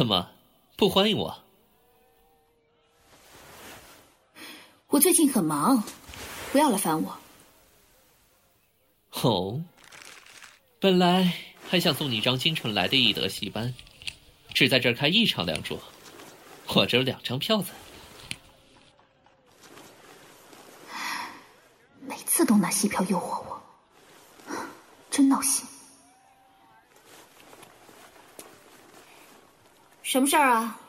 怎么不欢迎我？我最近很忙，不要来烦我。哦，本来还想送你一张京城来的易德戏班，只在这儿开一场两桌，我只有两张票子。每次都拿戏票诱惑我，真闹心。什么事儿啊？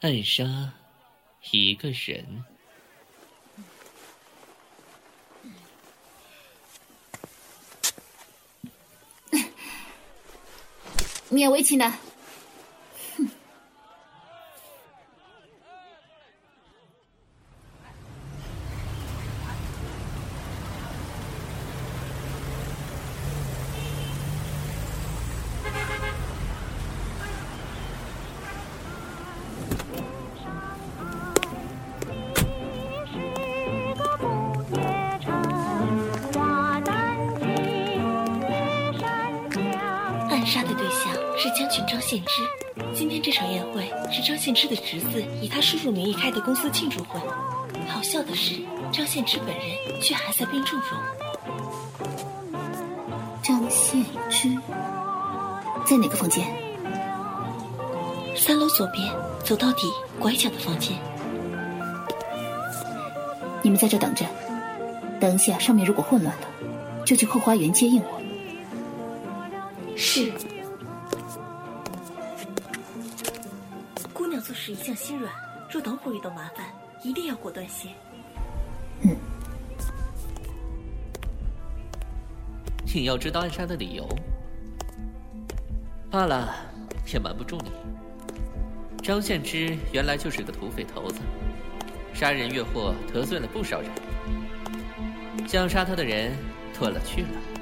暗杀一个人。勉为其难。献之，今天这场宴会是张献之的侄子以他叔叔名义开的公司庆祝会。好笑的是，张献之本人却还在病重中。张献之在哪个房间？三楼左边，走到底拐角的房间。你们在这等着，等一下上面如果混乱了，就去后花园接应我。做事一向心软，若等会遇到麻烦，一定要果断些。嗯。你要知道暗杀的理由，罢了，也瞒不住你。张献之原来就是个土匪头子，杀人越货，得罪了不少人。想杀他的人多了去了。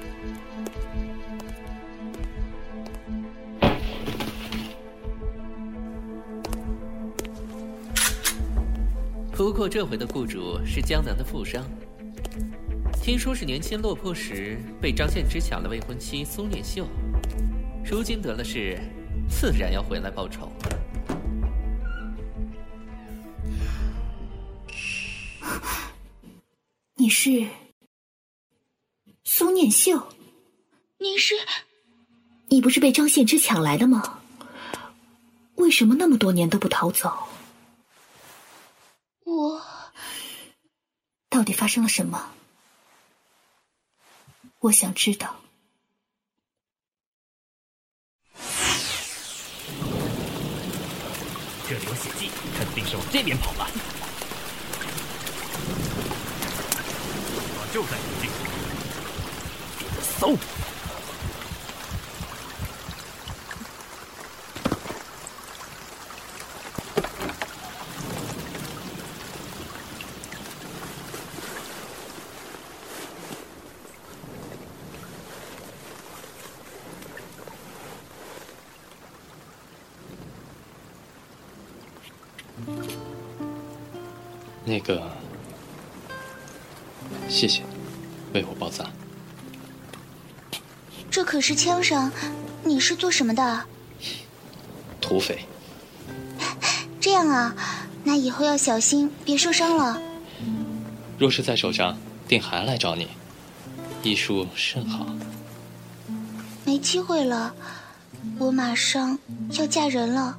不过这回的雇主是江南的富商，听说是年轻落魄时被张献之抢了未婚妻苏念秀，如今得了势，自然要回来报仇。你是苏念秀？你是？你不是被张献之抢来的吗？为什么那么多年都不逃走？我到底发生了什么？我想知道。这里有血迹，肯定是往这边跑了。就在附近，搜。那个，谢谢，为我包扎。这可是枪伤，你是做什么的？土匪。这样啊，那以后要小心，别受伤了。若是在手上，定还来找你。医术甚好。没机会了，我马上要嫁人了。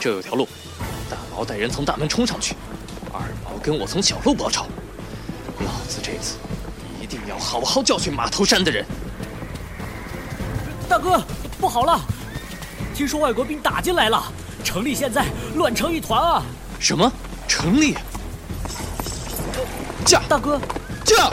这有条路，大毛带人从大门冲上去，二毛跟我从小路包抄。老子这次一定要好好教训马头山的人。大哥，不好了！听说外国兵打进来了，城里现在乱成一团啊！什么？城里？驾！大哥，驾！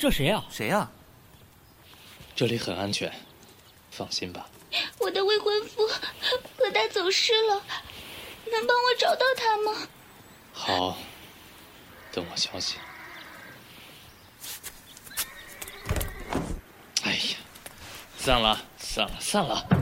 这谁呀？谁呀？这里很安全，放心吧。我的未婚夫和他走失了，能帮我找到他吗？好，等我消息。哎呀，散了，散了，散了。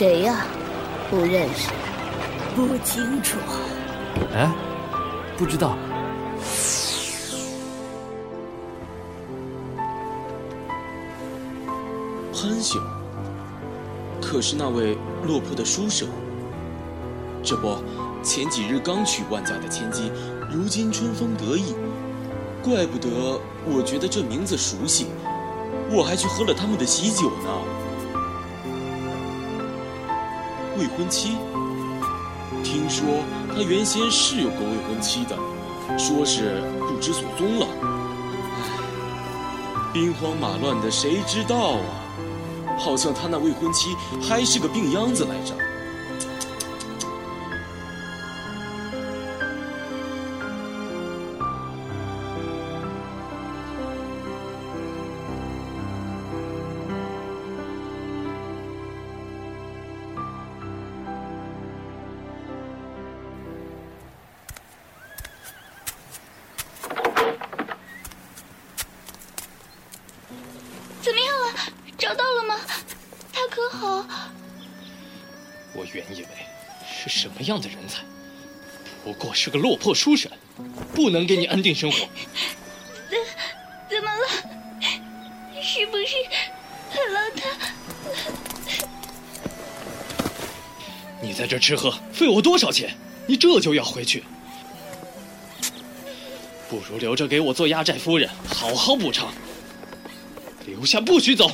谁呀？不认识，不清楚。哎，不知道。潘兄，可是那位落魄的书生。这不，前几日刚娶万家的千金，如今春风得意，怪不得我觉得这名字熟悉，我还去喝了他们的喜酒呢。未婚妻？听说他原先是有个未婚妻的，说是不知所踪了。兵荒马乱的，谁知道啊？好像他那未婚妻还是个病秧子来着。我原以为是什么样的人才，不过是个落魄书生，不能给你安定生活。怎怎么了？是不是？你在这吃喝费我多少钱？你这就要回去？不如留着给我做压寨夫人，好好补偿。留下，不许走！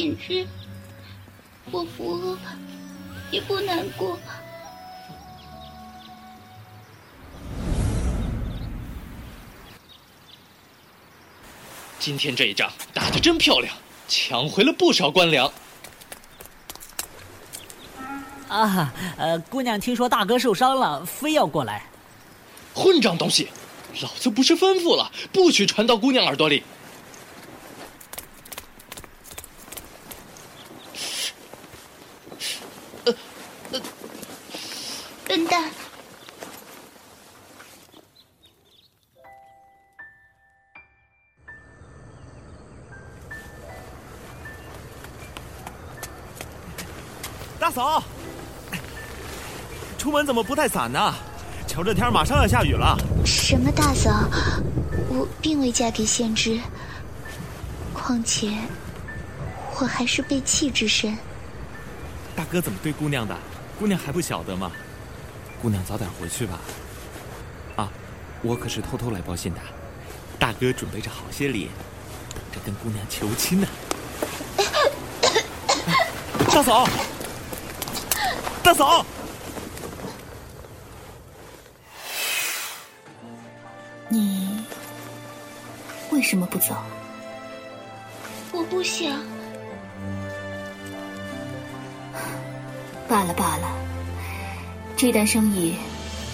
简直，我扶额也不难过。今天这一仗打得真漂亮，抢回了不少官粮。啊，呃，姑娘听说大哥受伤了，非要过来。混账东西！老子不是吩咐了，不许传到姑娘耳朵里。怎么不带伞呢？瞧这天马上要下雨了。什么大嫂？我并未嫁给先知。况且，我还是被弃之身。大哥怎么对姑娘的？姑娘还不晓得吗？姑娘早点回去吧。啊，我可是偷偷来报信的。大哥准备着好些礼，等着跟姑娘求亲呢。大嫂，大嫂，你为什么不走？我不想。罢了罢了，这单生意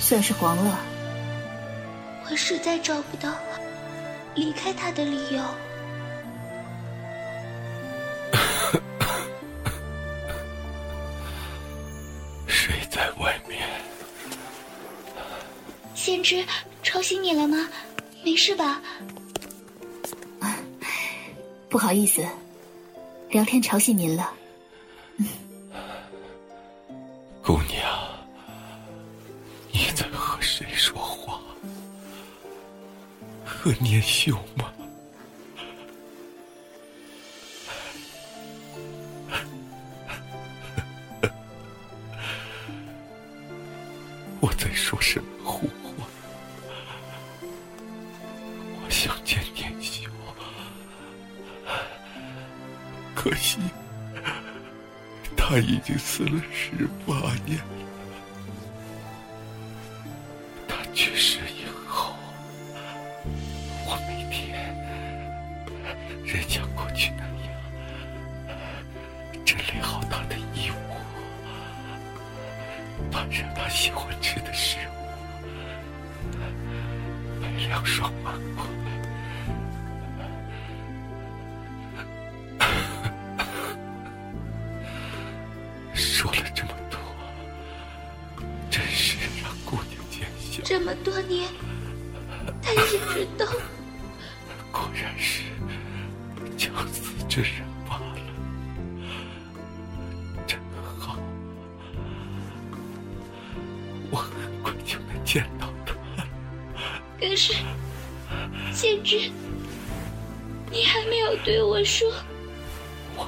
算是黄了。我实在找不到离开他的理由。谁在外面？先知吵醒你了吗？没事吧？不好意思，聊天吵醒您了。姑娘。你在和谁说话？和年秀吗？我在说什么话？想见年秀，可惜他已经死了十八年了。他去世以后，我每天仍像过去那样整理好他的衣物。端上他喜欢吃的食物，陪凉爽碗可是，建之，你还没有对我说。我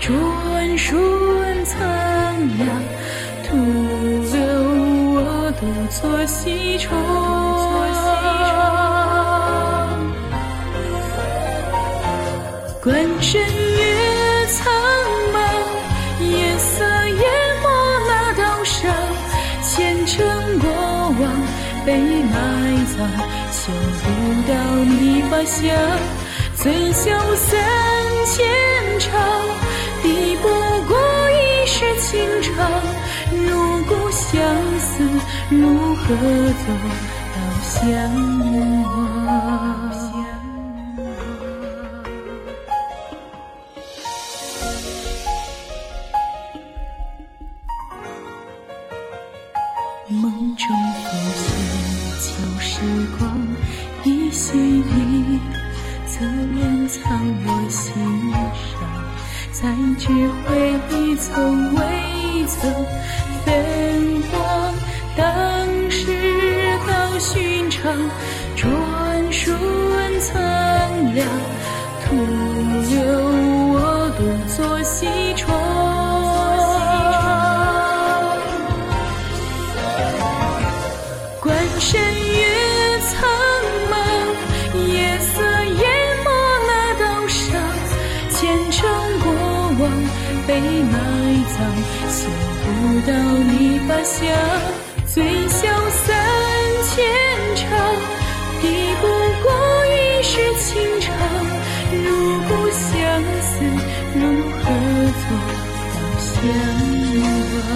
转瞬苍凉，徒留我独坐西窗。关山月苍茫，夜色淹没那道上，前尘过往被埋葬，嗅不到你发香。醉笑三千长，抵不过一世情长。如故相思，如何走到相忘？风未曾分光。当时道寻常，转瞬苍凉，徒留到你发香。醉笑三千场，抵不过一世情长。如故相思，如何做到相忘？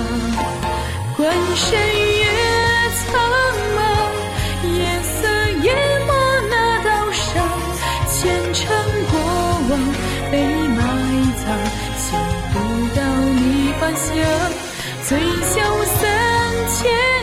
关山醉笑三千